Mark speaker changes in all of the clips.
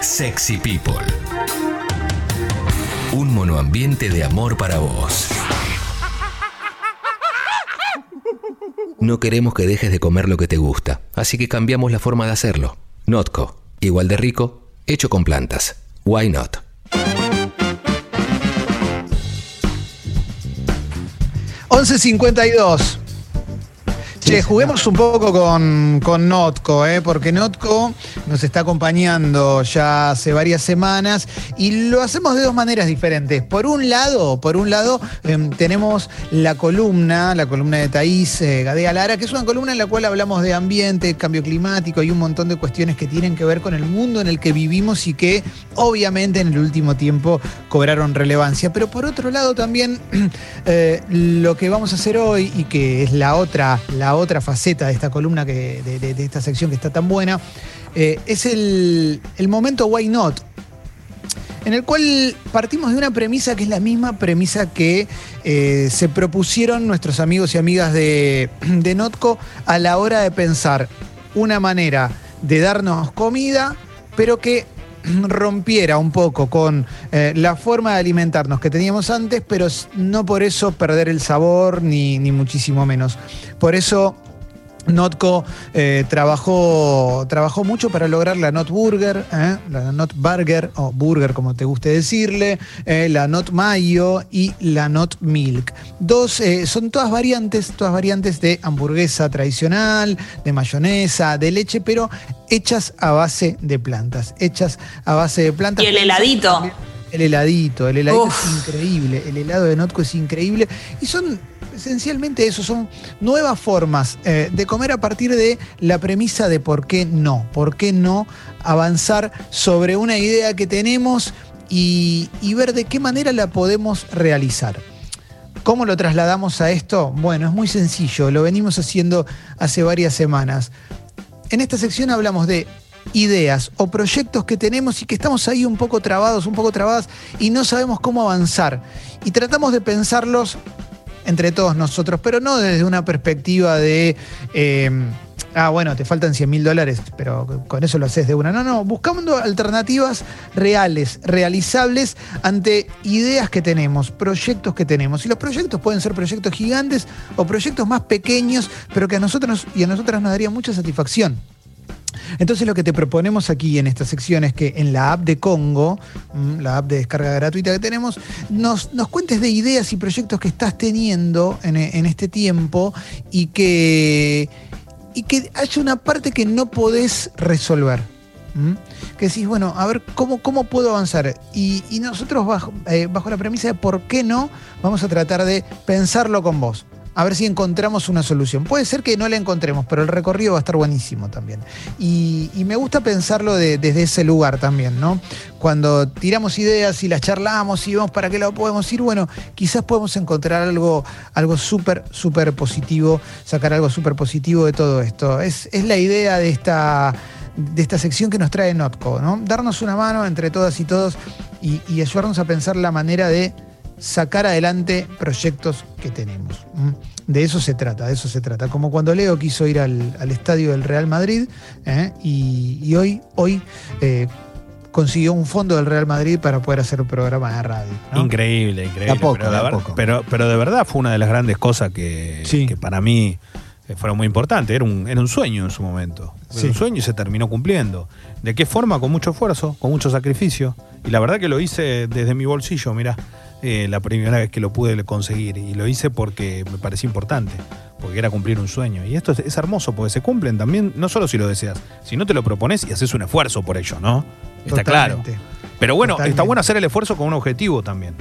Speaker 1: Sexy People. Un monoambiente de amor para vos. No queremos que dejes de comer lo que te gusta, así que cambiamos la forma de hacerlo. Notco, igual de rico, hecho con plantas. Why not?
Speaker 2: $11.52. Che, juguemos un poco con, con Notco, ¿eh? porque Notco nos está acompañando ya hace varias semanas y lo hacemos de dos maneras diferentes. Por un lado, por un lado em, tenemos la columna, la columna de Taís eh, Gadea Lara, que es una columna en la cual hablamos de ambiente, cambio climático y un montón de cuestiones que tienen que ver con el mundo en el que vivimos y que obviamente en el último tiempo cobraron relevancia. Pero por otro lado también eh, lo que vamos a hacer hoy y que es la otra, la otra faceta de esta columna, que, de, esta sección que está tan buena, eh, es el, el momento Why Not, en el cual partimos de una premisa que es la misma premisa que eh, se propusieron nuestros amigos y amigas de, de Notco a la hora de pensar una manera de darnos comida, pero que rompiera un poco con eh, la forma de alimentarnos que teníamos antes, pero no por eso perder el sabor ni, ni muchísimo menos. Por eso Notco eh, trabajó, trabajó mucho para lograr la Not Burger, ¿eh? la Not Burger, o Burger como te guste decirle, eh, la Not Mayo y la Not Milk. Dos, eh, son todas variantes, todas variantes de hamburguesa tradicional, de mayonesa, de leche, pero hechas a base de plantas, hechas a base de plantas.
Speaker 3: Y el heladito.
Speaker 2: El heladito, el heladito
Speaker 3: Uf.
Speaker 2: es increíble, el helado de Notco es increíble. Y son esencialmente eso, son nuevas formas eh, de comer a partir de la premisa de por qué no, por qué no avanzar sobre una idea que tenemos y, y ver de qué manera la podemos realizar. ¿Cómo lo trasladamos a esto? Bueno, es muy sencillo, lo venimos haciendo hace varias semanas. En esta sección hablamos de ideas o proyectos que tenemos y que estamos ahí un poco trabados, un poco trabadas y no sabemos cómo avanzar. Y tratamos de pensarlos entre todos nosotros, pero no desde una perspectiva de, eh, ah, bueno, te faltan 100 mil dólares, pero con eso lo haces de una. No, no, buscando alternativas reales, realizables ante ideas que tenemos, proyectos que tenemos. Y los proyectos pueden ser proyectos gigantes o proyectos más pequeños, pero que a nosotros y a nosotras nos daría mucha satisfacción. Entonces lo que te proponemos aquí en esta sección es que en la app de Congo, mm, la app de descarga gratuita que tenemos, nos, nos cuentes de ideas y proyectos que estás teniendo en, este tiempo y que, y que haya una parte que no podés resolver. Que decís, bueno, a ver, ¿cómo, cómo puedo avanzar? Y, y nosotros bajo, eh, bajo la premisa de por qué no, vamos a tratar de pensarlo con vos. A ver si encontramos una solución. Puede ser que no la encontremos, pero el recorrido va a estar buenísimo también. Y, me gusta pensarlo de- desde ese lugar también, ¿no? Cuando tiramos ideas y las charlamos y vemos para qué lado podemos ir, bueno, quizás podemos encontrar algo, algo súper, súper positivo, sacar algo súper positivo de todo esto. Es, la idea de esta, de esta sección que nos trae Notco, ¿no? Darnos una mano entre todas y todos y ayudarnos a pensar la manera de sacar adelante proyectos que tenemos. ¿m? De eso se trata, de eso se trata. Como cuando Leo quiso ir al, al estadio del Real Madrid ¿eh? y, y hoy, hoy eh, consiguió un fondo del Real Madrid para poder hacer un programa de radio. ¿no?
Speaker 4: Increíble, increíble.
Speaker 2: Da poco,
Speaker 4: pero, de
Speaker 2: poco.
Speaker 4: Pero, pero de verdad fue una de las grandes cosas que,
Speaker 2: Sí.
Speaker 4: que para mí eh, fueron muy importantes. Era un, era un sueño en su momento. Era
Speaker 2: Sí.
Speaker 4: un sueño y se terminó cumpliendo. ¿De qué forma? Con mucho esfuerzo, con mucho sacrificio. Y la verdad que lo hice desde mi bolsillo, mira, la primera vez que lo pude conseguir. Y lo hice porque me parecía importante, porque era cumplir un sueño. Y esto es, es hermoso, porque se cumplen también, no solo si lo deseas, si no te lo propones y haces un esfuerzo por ello, ¿no? Está claro. Pero bueno,
Speaker 2: Totalmente.
Speaker 4: está bueno hacer el esfuerzo con un objetivo también.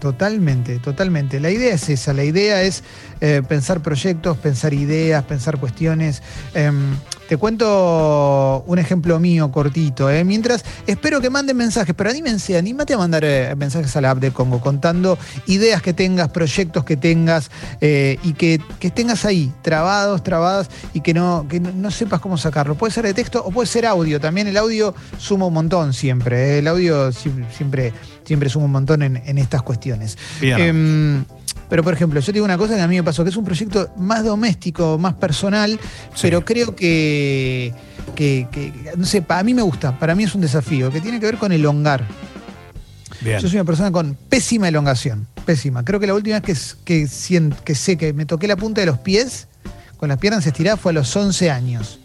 Speaker 2: Totalmente, totalmente. La idea es esa, la idea es eh, pensar proyectos, pensar ideas, pensar cuestiones. Em, te cuento un ejemplo mío cortito. ¿eh? Mientras, espero que manden mensajes, pero anímense, anímate a mandar eh, mensajes a la app de Congo contando ideas que tengas, proyectos que tengas eh, y que, que tengas ahí, trabados, trabadas y que, no, que no, no sepas cómo sacarlo. Puede ser de texto o puede ser audio. También el audio suma un montón siempre. El audio sie- siempre, siempre suma un montón en, en estas cuestiones.
Speaker 4: Bien.
Speaker 2: Pero, por ejemplo, yo te digo una cosa que a mí me pasó, que es un proyecto más doméstico, más personal, pero creo que, que, que, no sé, para mí me gusta, para mí es un desafío, que tiene que ver con elongar.
Speaker 4: Bien.
Speaker 2: Yo soy una persona con pésima elongación, pésima. Creo que la última vez que, que sé que me toqué la punta de los pies con las piernas estiradas fue a los 11 años.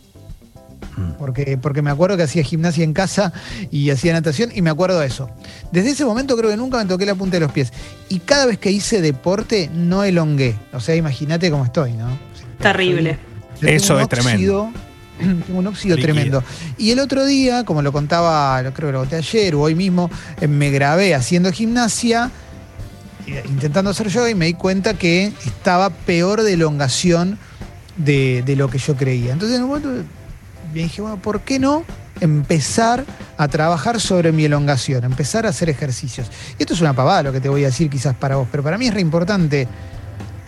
Speaker 2: Porque, porque me acuerdo que hacía gimnasia en casa y hacía natación y me acuerdo de eso. Desde ese momento creo que nunca me toqué la punta de los pies. Y cada vez que hice deporte no elongué. O sea, imagínate cómo estoy, ¿no?
Speaker 3: Terrible.
Speaker 2: Yo
Speaker 4: Eso es tremendo.
Speaker 2: Tengo un óxido
Speaker 4: Líquido.
Speaker 2: tremendo. Y el otro día, como lo contaba, lo creo que lo conté ayer o hoy mismo, eh, me grabé haciendo gimnasia, eh, intentando hacer yoga y me di cuenta que estaba peor de elongación de, de lo que yo creía. Entonces, en un momento me dije, bueno, ¿por qué no empezar a trabajar sobre mi elongación? Empezar a hacer ejercicios. Y esto es una pavada lo que te voy a decir quizás para vos, pero para mí es re importante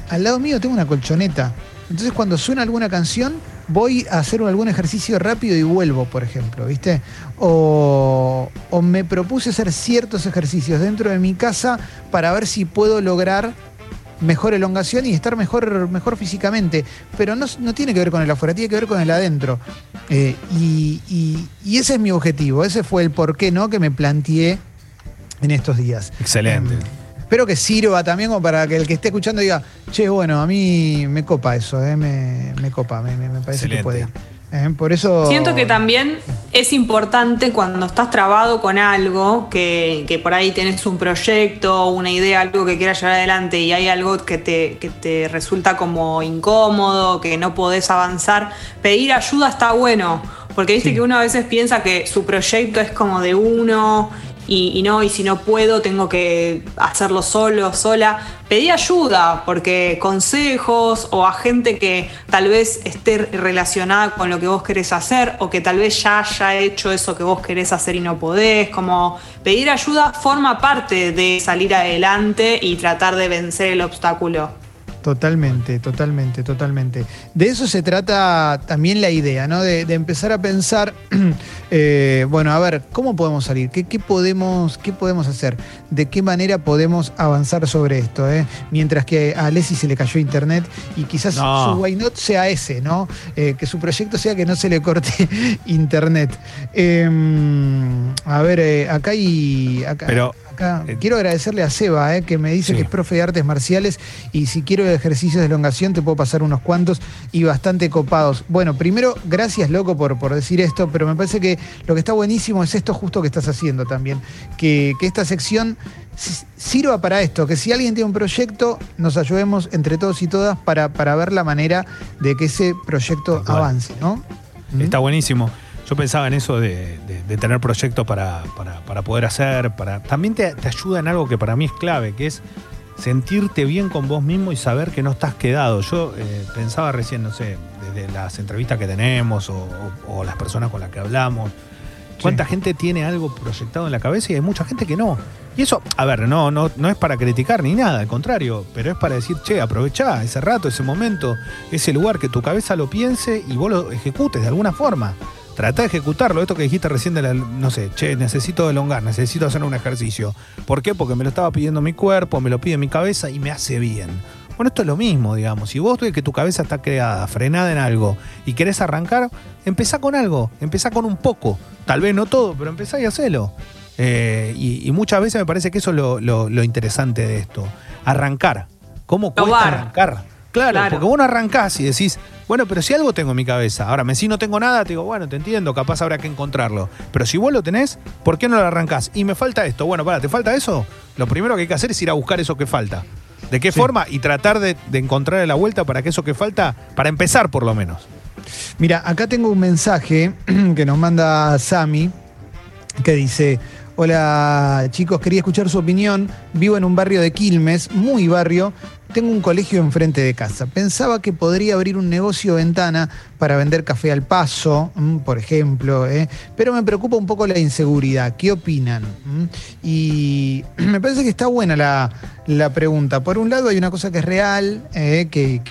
Speaker 2: al lado mío tengo una colchoneta. Entonces cuando suena alguna canción, voy a hacer algún ejercicio rápido y vuelvo, por ejemplo, ¿viste? O, o me propuse hacer ciertos ejercicios dentro de mi casa para ver si puedo lograr mejor elongación y estar mejor, mejor físicamente. Pero no, no tiene que ver con el afuera, tiene que ver con el adentro. Eh, y, y- y ese es mi objetivo, ese fue el por qué no que me planteé en estos días.
Speaker 4: Excelente.
Speaker 2: Em, Espero que sirva también como para que el que esté escuchando diga, che, bueno, a mí me copa eso, eh, me, me copa, me, me- parece que puede. Eh, por eso...
Speaker 3: Siento que también es importante cuando estás trabado con algo, que, que por ahí tenés un proyecto, una idea, algo que quieras llevar adelante y hay algo que te, que te resulta como incómodo, que no podés avanzar, pedir ayuda está bueno. Porque viste
Speaker 2: Sí.
Speaker 3: que uno a veces piensa que su proyecto es como de uno y, y no, y si no puedo tengo que hacerlo solo, sola. Pedí ayuda, porque consejos o a gente que tal vez esté relacionada con lo que vos querés hacer o que tal vez ya haya hecho eso que vos querés hacer y no podés, como pedir ayuda forma parte de salir adelante y tratar de vencer el obstáculo.
Speaker 2: Totalmente, totalmente, totalmente. De eso se trata también la idea, ¿no? De, de empezar a pensar, eh, bueno, a ver, ¿cómo podemos salir? ¿Qué, qué podemos, ¿Qué podemos hacer? ¿De qué manera podemos avanzar sobre esto? eh? Mientras que a Alessi se le cayó internet y quizás
Speaker 4: No.
Speaker 2: su why not sea ese, ¿no? Eh, que su proyecto sea que no se le corte internet. Eh, a ver, eh, acá hay... Acá,
Speaker 4: Pero,
Speaker 2: acá-
Speaker 4: eh,
Speaker 2: quiero agradecerle a Seba, eh, que me dice
Speaker 4: Sí.
Speaker 2: que es profe de artes marciales y si quiero ejercicios de elongación te puedo pasar unos cuantos y bastante copados. Bueno, primero, gracias loco por, por decir esto, pero me parece que lo que está buenísimo es esto justo que estás haciendo también, que, que esta sección sirva para esto, que si alguien tiene un proyecto, nos ayudemos entre todos y todas para, para ver la manera de que ese proyecto avance, ¿no? ¿Mm?
Speaker 4: Está buenísimo. Yo pensaba en eso de, de- de tener proyectos para, para- para poder hacer, para también te, te ayuda en algo que para mí es clave, que es sentirte bien con vos mismo y saber que no estás quedado. Yo eh, pensaba recién, no sé, desde las entrevistas que tenemos o, o- o las personas con las que hablamos, cuánta
Speaker 2: Sí.
Speaker 4: gente tiene algo proyectado en la cabeza y hay mucha gente que no. Y eso, a ver, no, no, no es para criticar ni nada, al contrario, pero es para decir, che, aprovechá ese rato, ese momento, ese lugar, que tu cabeza lo piense y vos lo ejecutes de alguna forma. Trata de ejecutarlo, esto que dijiste recién de la, no sé, che, necesito elongar, necesito hacer un ejercicio. ¿Por qué? Porque me lo estaba pidiendo mi cuerpo, me lo pide mi cabeza y me hace bien. Bueno, esto es lo mismo, digamos. Si vos ves que tu cabeza está creada, frenada en algo y querés arrancar, empezá con algo, empezá con un poco. Tal vez no todo, pero empezá y hacelo. Eh, y, y muchas veces me parece que eso es lo, lo- lo interesante de esto. Arrancar. ¿Cómo cuesta
Speaker 3: Probar.
Speaker 4: arrancar? Claro,
Speaker 3: Claro.
Speaker 4: porque vos no arrancás y decís, bueno, pero si algo tengo en mi cabeza. Ahora, me si no tengo nada, te digo, bueno, te entiendo, capaz habrá que encontrarlo. Pero si vos lo tenés, ¿por qué no lo arrancás? Y me falta esto. Bueno, para, ¿te falta eso? Lo primero que hay que hacer es ir a buscar eso que falta. ¿De qué
Speaker 2: Sí.
Speaker 4: forma? Y tratar de, de encontrarle la vuelta para que eso que falta, para empezar por lo menos.
Speaker 2: Mira, acá tengo un mensaje que nos manda Sami que dice, hola chicos, quería escuchar su opinión, vivo en un barrio de Quilmes, muy barrio, tengo un colegio enfrente de casa. Pensaba que podría abrir un negocio ventana para vender café al paso, mm, por ejemplo, ¿eh? pero me preocupa un poco la inseguridad. ¿Qué opinan? Mm, Y me parece que está buena la, la pregunta. Por un lado hay una cosa que es real, ¿eh? que,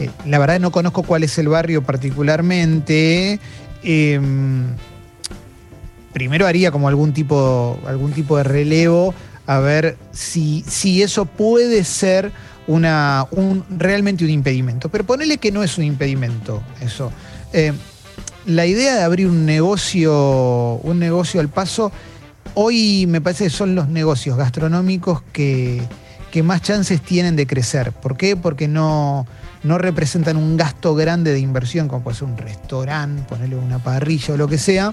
Speaker 2: eh, la verdad no conozco cuál es el barrio particularmente. Primero haría como algún tipo, algún tipo de relevo a ver si, si eso puede ser una, un, realmente un impedimento. Pero ponele que no es un impedimento eso. Eh, la idea de abrir un negocio, un negocio al paso, hoy me parece que son los negocios gastronómicos que, que más chances tienen de crecer. ¿Por qué? Porque no, no representan un gasto grande de inversión, como puede ser un restaurante, ponerle una parrilla o lo que sea.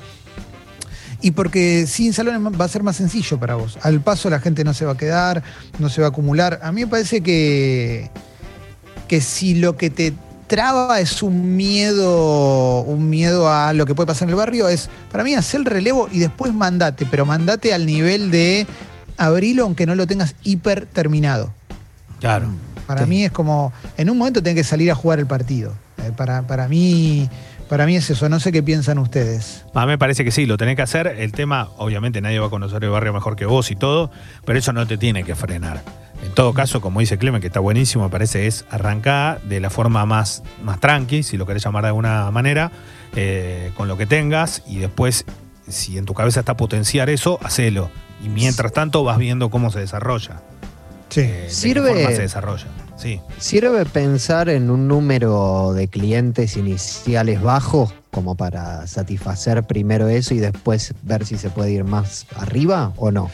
Speaker 2: Y porque sin salones va a ser más sencillo para vos. Al paso la gente no se va a quedar, no se va a acumular. A mí me parece que, que si lo que te traba es un miedo, un miedo a lo que puede pasar en el barrio, es para mí hacer el relevo y después mandate, pero mandate al nivel de abrilo aunque no lo tengas hiper terminado.
Speaker 4: Claro.
Speaker 2: Para mí es como, en un momento tenés que salir a jugar el partido. Eh, para, para, mí, para mí es eso, no sé qué piensan ustedes.
Speaker 4: A mí me parece que sí, lo tenés que hacer. El tema, obviamente nadie va a conocer el barrio mejor que vos y todo, pero eso no te tiene que frenar. En todo caso, como dice Clemen, que está buenísimo, me parece, es arrancar de la forma más, más tranqui, si lo querés llamar de alguna manera, eh, con lo que tengas y después, si en tu cabeza está potenciar eso, hacelo. Y mientras tanto vas viendo cómo se desarrolla.
Speaker 2: Sí.
Speaker 4: Eh, de
Speaker 5: Sirve-
Speaker 4: qué forma se desarrolla. Sí.
Speaker 5: ¿Sirve pensar en un número de clientes iniciales bajo como para satisfacer primero eso y después ver si se puede ir más arriba o no?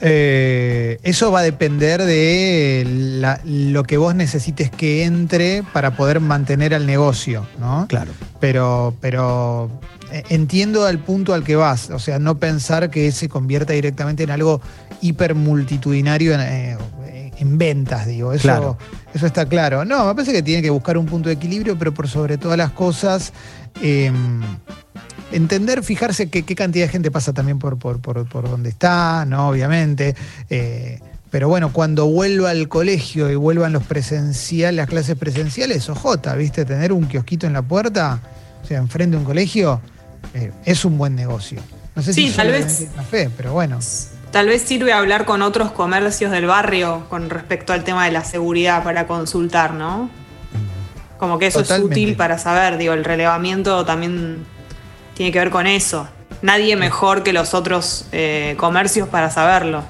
Speaker 2: Eh, eso va a depender de la- lo que vos necesites que entre para poder mantener al negocio, ¿no?
Speaker 5: Claro.
Speaker 2: Pero, pero eh, entiendo al punto al que vas. O sea, no pensar que se convierta directamente en algo hiper multitudinario en, eh, en ventas, digo. Eso,
Speaker 5: Claro.
Speaker 2: Eso está claro. No, me parece que tiene que buscar un punto de equilibrio, pero por sobre todas las cosas. eh, entender, fijarse qué, cantidad de gente pasa también por, por, por, por donde está, ¿no? Obviamente. eh, pero bueno, cuando vuelva al colegio y vuelvan los presenciales, las clases presenciales, ojota, ¿viste? Tener un kiosquito en la puerta, o sea, enfrente de un colegio, eh, es un buen negocio. No sé
Speaker 3: Sí,
Speaker 2: si
Speaker 3: tal vez.
Speaker 2: café, pero bueno.
Speaker 3: Tal vez sirve hablar con otros comercios del barrio con respecto al tema de la seguridad para consultar, ¿no? Como que eso
Speaker 2: Totalmente.
Speaker 3: es útil para saber, digo, el relevamiento también tiene que ver con eso. Nadie mejor que los otros eh, comercios para saberlo.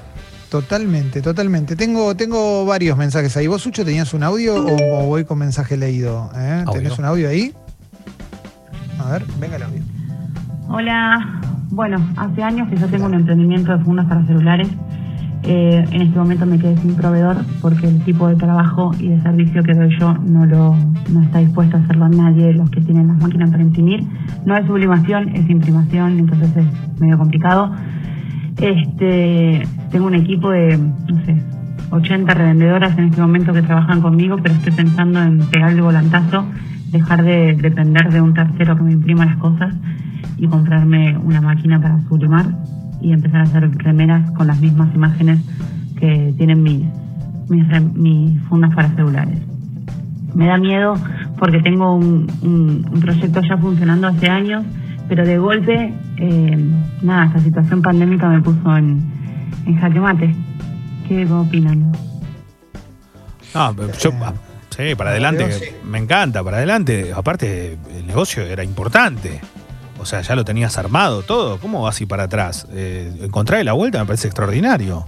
Speaker 2: Totalmente, totalmente. Tengo, tengo varios mensajes ahí. ¿Vos, Sucho, tenías un audio o, o voy con mensaje leído? ¿Eh? ¿Tenés un audio ahí? A ver, venga el audio.
Speaker 6: Hola, bueno, hace años que yo tengo un emprendimiento de fundas para celulares. Eh, en este momento me quedé sin proveedor porque el tipo de trabajo y de servicio que doy yo no lo no está dispuesto a hacerlo nadie de los que tienen las máquinas para imprimir. No es sublimación, es imprimación, entonces es medio complicado. Este, tengo un equipo de, no sé, 80 revendedoras en este momento que trabajan conmigo, pero estoy pensando en pegar el volantazo, dejar de depender de un tercero que me imprima las cosas y comprarme una máquina para sublimar y empezar a hacer remeras con las mismas imágenes que tienen mis, mis, fundas para celulares. Me da miedo porque tengo un, un- un proyecto ya funcionando hace años, pero de golpe, eh, nada, esta situación pandémica me puso en, en jaque mate. ¿Qué opinan?
Speaker 4: No, yo, ah, sí, para adelante, me encanta, para adelante. Aparte, el negocio era importante. O sea, ya lo tenías armado todo. ¿Cómo vas así para atrás? Eh, encontrar la vuelta me parece extraordinario.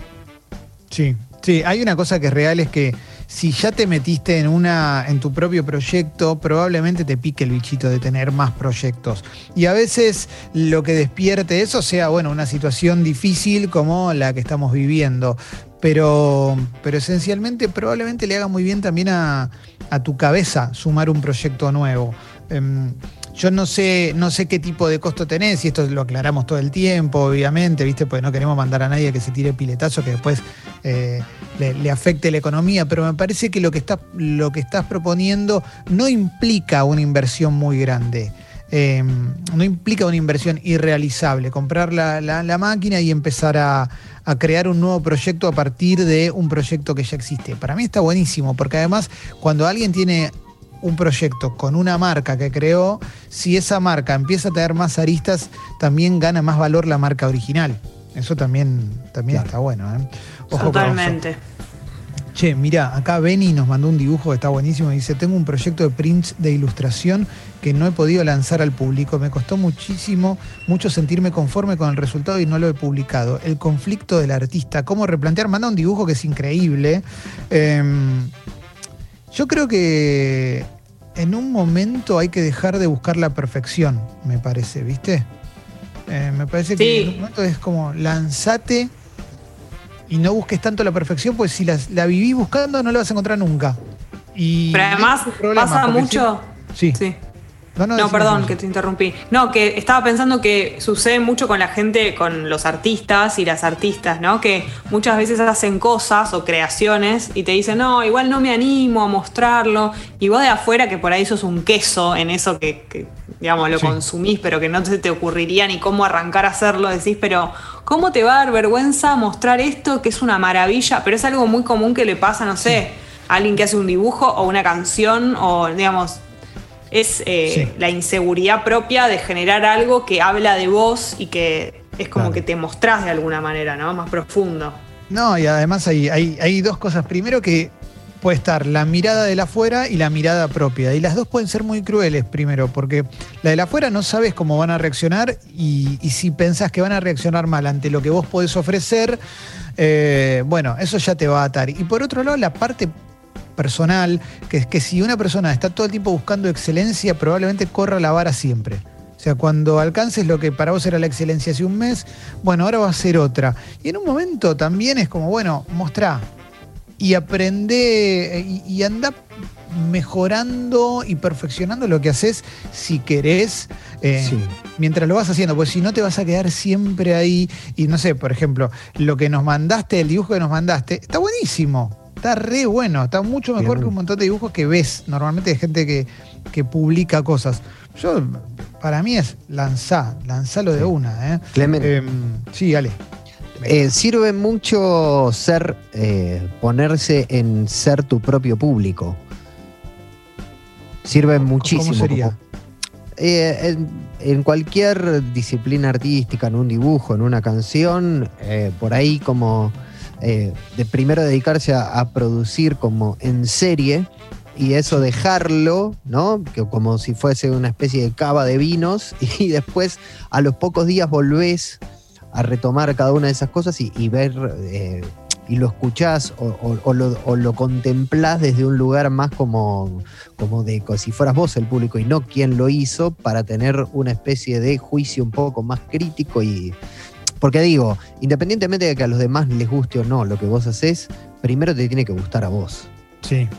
Speaker 2: Sí, sí, hay una cosa que es real, es que si ya te metiste en una, en tu propio proyecto, probablemente te pique el bichito de tener más proyectos. Y a veces lo que despierte eso sea, bueno, una situación difícil como la que estamos viviendo. Pero, pero esencialmente probablemente le haga muy bien también a, a tu cabeza sumar un proyecto nuevo. Em, yo no sé, no sé qué tipo de costo tenés, y esto lo aclaramos todo el tiempo, obviamente, ¿viste? Porque no queremos mandar a nadie que se tire piletazo que después eh, le, afecte la economía, pero me parece que lo que, estás, lo que estás proponiendo no implica una inversión muy grande. Eh, no implica una inversión irrealizable, comprar la, máquina y empezar a crear un nuevo proyecto a partir de un proyecto que ya existe. Para mí está buenísimo, porque además cuando alguien tiene un proyecto con una marca que creó, si esa marca empieza a tener más aristas, también gana más valor la marca original. Eso también, también
Speaker 5: Claro.
Speaker 2: está bueno. ¿eh? Ojo.
Speaker 3: Totalmente.
Speaker 2: Che, mira, acá Benny nos mandó un dibujo que está buenísimo. Dice, tengo un proyecto de prints de ilustración que no he podido lanzar al público. Me costó muchísimo, mucho sentirme conforme con el resultado y no lo he publicado. El conflicto del artista, cómo replantear. Manda un dibujo que es increíble. Em, Yo creo que en un momento hay que dejar de buscar la perfección, me parece, ¿viste? Eh, me parece que en un momento es como lanzate y no busques tanto la perfección, pues si la, la vivís buscando no la vas a encontrar nunca. Y
Speaker 3: Pero además
Speaker 2: problema,
Speaker 3: pasa mucho.
Speaker 2: Sí.
Speaker 3: Sí.
Speaker 2: No, no,
Speaker 3: No, perdón, que te interrumpí. No, que estaba pensando que sucede mucho con la gente, con los artistas y las artistas, ¿no? Que muchas veces hacen cosas o creaciones y te dicen, no, igual no me animo a mostrarlo. Y vos de afuera, que por ahí sos un queso en eso que, que, digamos, lo
Speaker 2: Sí.
Speaker 3: consumís, pero que no se te ocurriría ni cómo arrancar a hacerlo, decís, pero ¿cómo te va a dar vergüenza mostrar esto que es una maravilla? Pero es algo muy común que le pasa, no sé, a alguien que hace un dibujo o una canción o, digamos, es eh,
Speaker 2: Sí.
Speaker 3: la inseguridad propia de generar algo que habla de vos y que es como
Speaker 2: Claro.
Speaker 3: que te mostrás de alguna manera, ¿no? Más profundo.
Speaker 2: No, y además hay, hay, hay dos cosas. Primero que puede estar la mirada de la afuera y la mirada propia. Y las dos pueden ser muy crueles, primero, porque la de la afuera no sabes cómo van a reaccionar y, y si pensás que van a reaccionar mal ante lo que vos podés ofrecer, eh, bueno, eso ya te va a atar. Y por otro lado, la parte personal, que es que si una persona está todo el tiempo buscando excelencia, probablemente corra la vara siempre. O sea, cuando alcances lo que para vos era la excelencia hace un mes, bueno, ahora va a ser otra. Y en un momento también es como, bueno, mostrá y aprende eh, y, y anda mejorando y perfeccionando lo que haces si querés. eh,
Speaker 5: Sí.
Speaker 2: mientras lo vas haciendo, pues si no te vas a quedar siempre ahí. Y no sé, por ejemplo, lo que nos mandaste, el dibujo que nos mandaste, está buenísimo. Está re bueno, está mucho mejor
Speaker 5: Bien.
Speaker 2: que un montón de dibujos que ves normalmente de gente que, que publica cosas. Yo, para mí es lanzá, lanzalo de una. ¿eh?
Speaker 5: Clemen,
Speaker 2: Em, sí, Ale.
Speaker 5: eh, sirve mucho ser, eh, ponerse en ser tu propio público. Sirve muchísimo.
Speaker 2: ¿Cómo sería?
Speaker 5: Eh, en, en cualquier disciplina artística, en un dibujo, en una canción, eh, por ahí como eh, de primero dedicarse a, producir como en serie y eso dejarlo, ¿no? Que como si fuese una especie de cava de vinos y después a los pocos días volvés a retomar cada una de esas cosas y, ver eh, y lo escuchás o lo, o lo contemplás desde un lugar más como, como de como si fueras vos el público y no quien lo hizo para tener una especie de juicio un poco más crítico y porque digo, independientemente de que a los demás les guste o no lo que vos haces, primero te tiene que gustar a vos.
Speaker 2: Sí.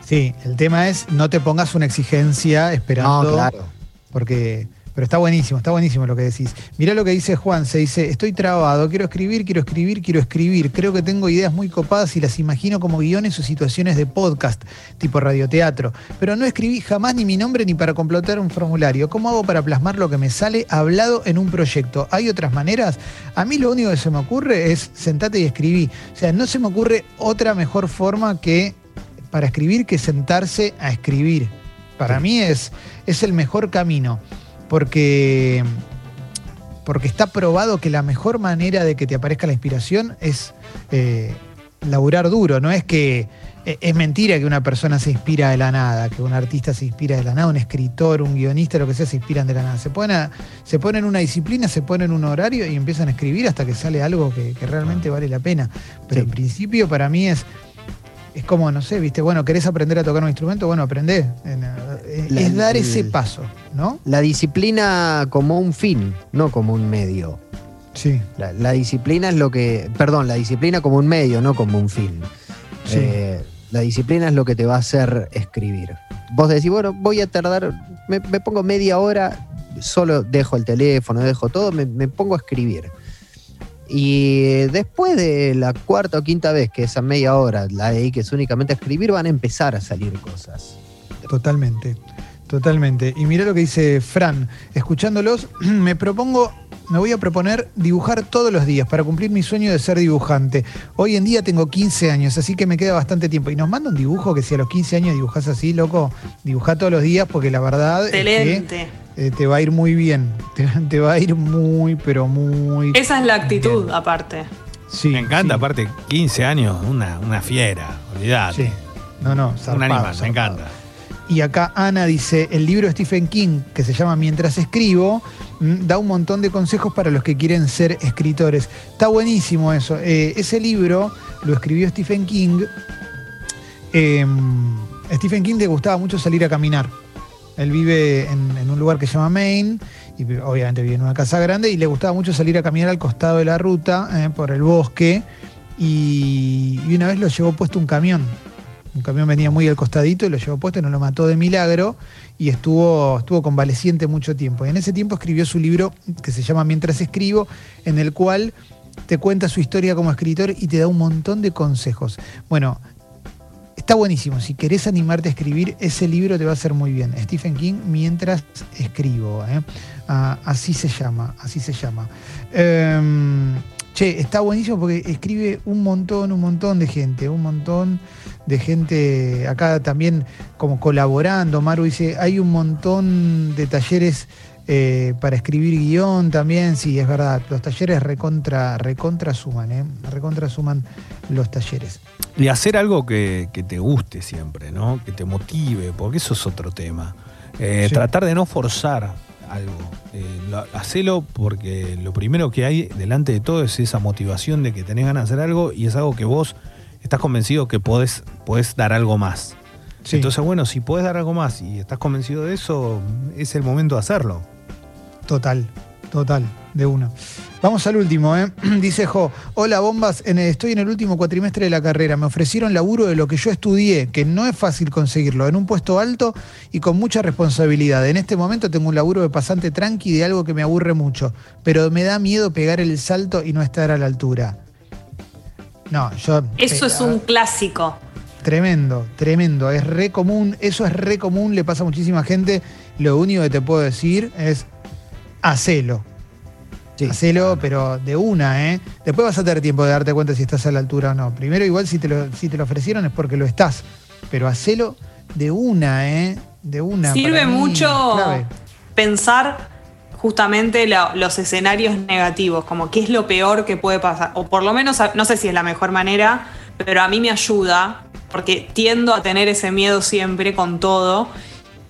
Speaker 2: Sí, el tema es no te pongas una exigencia esperando.
Speaker 5: No, claro.
Speaker 2: Porque. Pero está buenísimo, está buenísimo lo que decís. Mirá lo que dice Juan, se dice, estoy trabado, quiero escribir, quiero escribir, quiero escribir. Creo que tengo ideas muy copadas y las imagino como guiones o situaciones de podcast, tipo radioteatro. Pero no escribí jamás ni mi nombre ni para completar un formulario. ¿Cómo hago para plasmar lo que me sale hablado en un proyecto? ¿Hay otras maneras? A mí lo único que se me ocurre es sentate y escribí. O sea, no se me ocurre otra mejor forma que para escribir que sentarse a escribir. Para mí es, es el mejor camino, porque, porque está probado que la mejor manera de que te aparezca la inspiración es eh, laburar duro, no es que eh, es mentira que una persona se inspira de la nada, que un artista se inspira de la nada, un escritor, un guionista, lo que sea, se inspiran de la nada. Se ponen, a- se ponen una disciplina, se ponen un horario y empiezan a escribir hasta que sale algo que, que realmente vale la pena. Pero
Speaker 5: Sí.
Speaker 2: en principio para mí es, es como, no sé, viste, bueno, ¿querés aprender a tocar un instrumento? Bueno, aprendé. En, eh,
Speaker 5: La-
Speaker 2: es dar ese paso, ¿no?
Speaker 5: La disciplina como un fin, no como un medio.
Speaker 2: Sí.
Speaker 5: La, la disciplina es lo que. Perdón, la disciplina como un medio, no como un fin.
Speaker 2: Sí.
Speaker 5: Eh, la disciplina es lo que te va a hacer escribir. Vos decís, bueno, voy a tardar, me, me pongo media hora, solo dejo el teléfono, dejo todo, me, me pongo a escribir. Y después de la cuarta o quinta vez que esa media hora la dediques únicamente a escribir, van a empezar a salir cosas.
Speaker 2: Totalmente, totalmente. Y mira lo que dice Fran, escuchándolos, me propongo, me voy a proponer dibujar todos los días para cumplir mi sueño de ser dibujante. Hoy en día tengo 15 años, así que me queda bastante tiempo. Y nos manda un dibujo que si a los 15 años dibujás así, loco, dibujá todos los días porque la verdad es que
Speaker 3: Excelente.
Speaker 2: Eh, te va a ir muy bien. Te, te va a ir muy, pero muy...
Speaker 3: Esa es la actitud,
Speaker 2: bien.
Speaker 3: aparte.
Speaker 2: Sí,
Speaker 4: Me encanta,
Speaker 2: sí,
Speaker 4: aparte, 15 años, una, una fiera, olvidate.
Speaker 2: Sí. No, no,
Speaker 4: Un
Speaker 2: zarpado,
Speaker 4: animal, me encanta.
Speaker 2: Y acá Ana dice, el libro de Stephen King, que se llama Mientras escribo, mm, da un montón de consejos para los que quieren ser escritores. Está buenísimo eso. Eh, ese libro lo escribió Stephen King eh, Stephen King le gustaba mucho salir a caminar. Él vive en, un lugar que se llama Maine, y obviamente vive en una casa grande, y le gustaba mucho salir a caminar al costado de la ruta, eh, por el bosque, y, y una vez lo llevó puesto un camión. Un camión venía muy al costadito y lo llevó puesto y no lo mató de milagro y estuvo, estuvo convaleciente mucho tiempo. Y en ese tiempo escribió su libro que se llama Mientras escribo, en el cual te cuenta su historia como escritor y te da un montón de consejos. Bueno, está buenísimo. Si querés animarte a escribir, ese libro te va a hacer muy bien. Stephen King, mientras escribo. ¿eh? Ah, así se llama, así se llama. Em, che, está buenísimo porque escribe un montón, un montón de gente, un montón de gente acá también como colaborando. Maru dice, hay un montón de talleres eh, para escribir guion también, sí, es verdad, los talleres recontra, recontra suman, ¿eh? recontra suman los talleres.
Speaker 4: Y hacer algo que, que te guste siempre, ¿no? Que te motive, porque eso es otro tema. Eh,
Speaker 2: Sí.
Speaker 4: Tratar de no forzar algo. Eh, lo- hacelo porque lo primero que hay delante de todo es esa motivación de que tenés ganas de hacer algo y es algo que vos estás convencido que podés, podés dar algo más.
Speaker 2: Sí.
Speaker 4: Entonces, bueno, si podés dar algo más y estás convencido de eso, es el momento de hacerlo.
Speaker 2: Total, total, de uno. Vamos al último, ¿eh? Dice Jo, hola bombas, en el- estoy en el último cuatrimestre de la carrera. Me ofrecieron laburo de lo que yo estudié, que no es fácil conseguirlo, en un puesto alto y con mucha responsabilidad. En este momento tengo un laburo de pasante tranqui de algo que me aburre mucho, pero me da miedo pegar el salto y no estar a la altura. No, yo...
Speaker 3: Eso
Speaker 2: eh,
Speaker 3: es un clásico.
Speaker 2: Tremendo, tremendo. Es re común, eso es re común, le pasa a muchísima gente. Lo único que te puedo decir es hacelo.
Speaker 5: Sí.
Speaker 2: Hacelo, pero de una, ¿eh? Después vas a tener tiempo de darte cuenta si estás a la altura o no. Primero, igual si te lo, si te lo ofrecieron es porque lo estás. Pero hacelo de una, ¿eh? De una.
Speaker 3: Sirve
Speaker 2: mí,
Speaker 3: mucho
Speaker 2: clave.
Speaker 3: pensar justamente la- los escenarios negativos, como qué es lo peor que puede pasar. O por lo menos, no sé si es la mejor manera, pero a mí me ayuda, porque tiendo a tener ese miedo siempre con todo.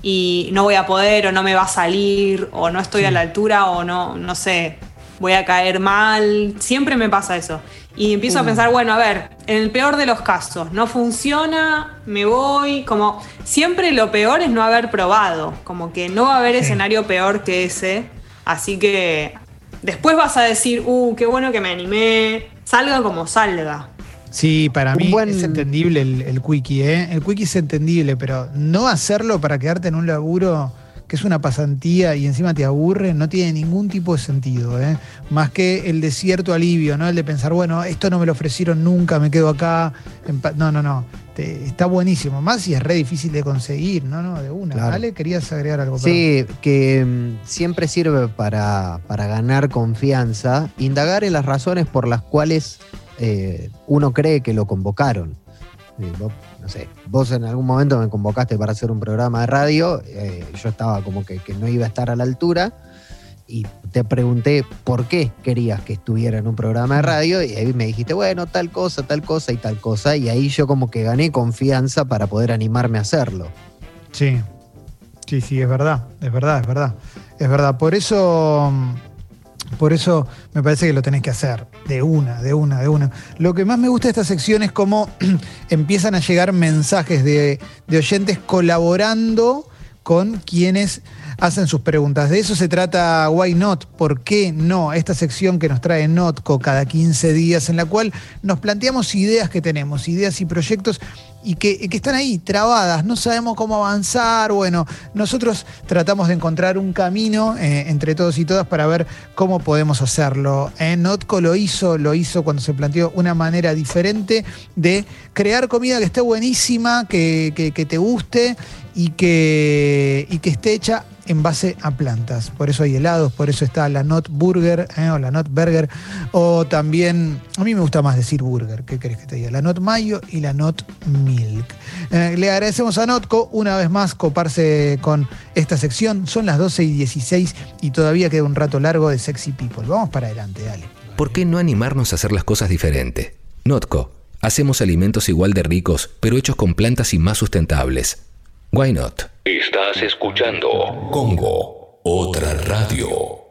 Speaker 3: Y no voy a poder, o no me va a salir, o no estoy a la altura, o no, no sé, voy a caer mal. Siempre me pasa eso. Y empiezo a pensar, bueno, a ver, en el peor de los casos, no funciona, me voy, como siempre lo peor es no haber probado, como que no va a haber
Speaker 2: Sí.
Speaker 3: escenario peor que ese, así que después vas a decir, uh, qué bueno que me animé, salga como salga.
Speaker 2: Sí, para mí
Speaker 5: buen-
Speaker 2: es entendible el, el quickie, ¿eh? El quickie es entendible, pero no hacerlo para quedarte en un laburo que es una pasantía y encima te aburre, no tiene ningún tipo de sentido, ¿eh? Más que el de cierto alivio, ¿no? El de pensar, bueno, esto no me lo ofrecieron nunca, me quedo acá. No, no, no. Te- está buenísimo. Más si es re difícil de conseguir, ¿no? No, de una.
Speaker 5: Claro.
Speaker 2: ¿Vale? ¿Querías agregar algo?
Speaker 5: Sí, que mm, siempre sirve para, para ganar confianza, indagar en las razones por las cuales eh, uno cree que lo convocaron. Eh, vos, no sé, vos en algún momento me convocaste para hacer un programa de radio, eh, yo estaba como que, que no iba a estar a la altura y te pregunté por qué querías que estuviera en un programa de radio y ahí me dijiste, bueno, tal cosa, tal cosa y tal cosa y ahí yo como que gané confianza para poder animarme a hacerlo.
Speaker 2: Sí, sí, sí, es verdad, es verdad, es verdad. Es verdad. Por eso, por eso me parece que lo tenés que hacer. De una, de una, de una. Lo que más me gusta de esta sección es cómo empiezan a llegar mensajes de, de oyentes colaborando con quienes hacen sus preguntas. De eso se trata Why Not, ¿por qué no? Esta sección que nos trae Notco cada 15 días, en la cual nos planteamos ideas que tenemos, ideas y proyectos y que, están ahí, trabadas, no sabemos cómo avanzar. Bueno, nosotros tratamos de encontrar un camino eh, entre todos y todas para ver cómo podemos hacerlo. Eh, Notco lo hizo, lo hizo cuando se planteó una manera diferente de crear comida que esté buenísima, que te guste y que, y que esté hecha en base a plantas. Por eso hay helados, por eso está la Not Burger eh, o la Not Burger. O también, a mí me gusta más decir burger, ¿qué querés que te diga? La Not Mayo y la Not Milk. Eh, le agradecemos a Notco una vez más coparse con esta sección. Son las 12 y 16 y todavía queda un rato largo de Sexy People. Vamos para adelante, dale.
Speaker 1: ¿Por qué no animarnos a hacer las cosas diferente? Notco. Hacemos alimentos igual de ricos, pero hechos con plantas y más sustentables. Why not?
Speaker 7: Estás escuchando Congo, otra radio.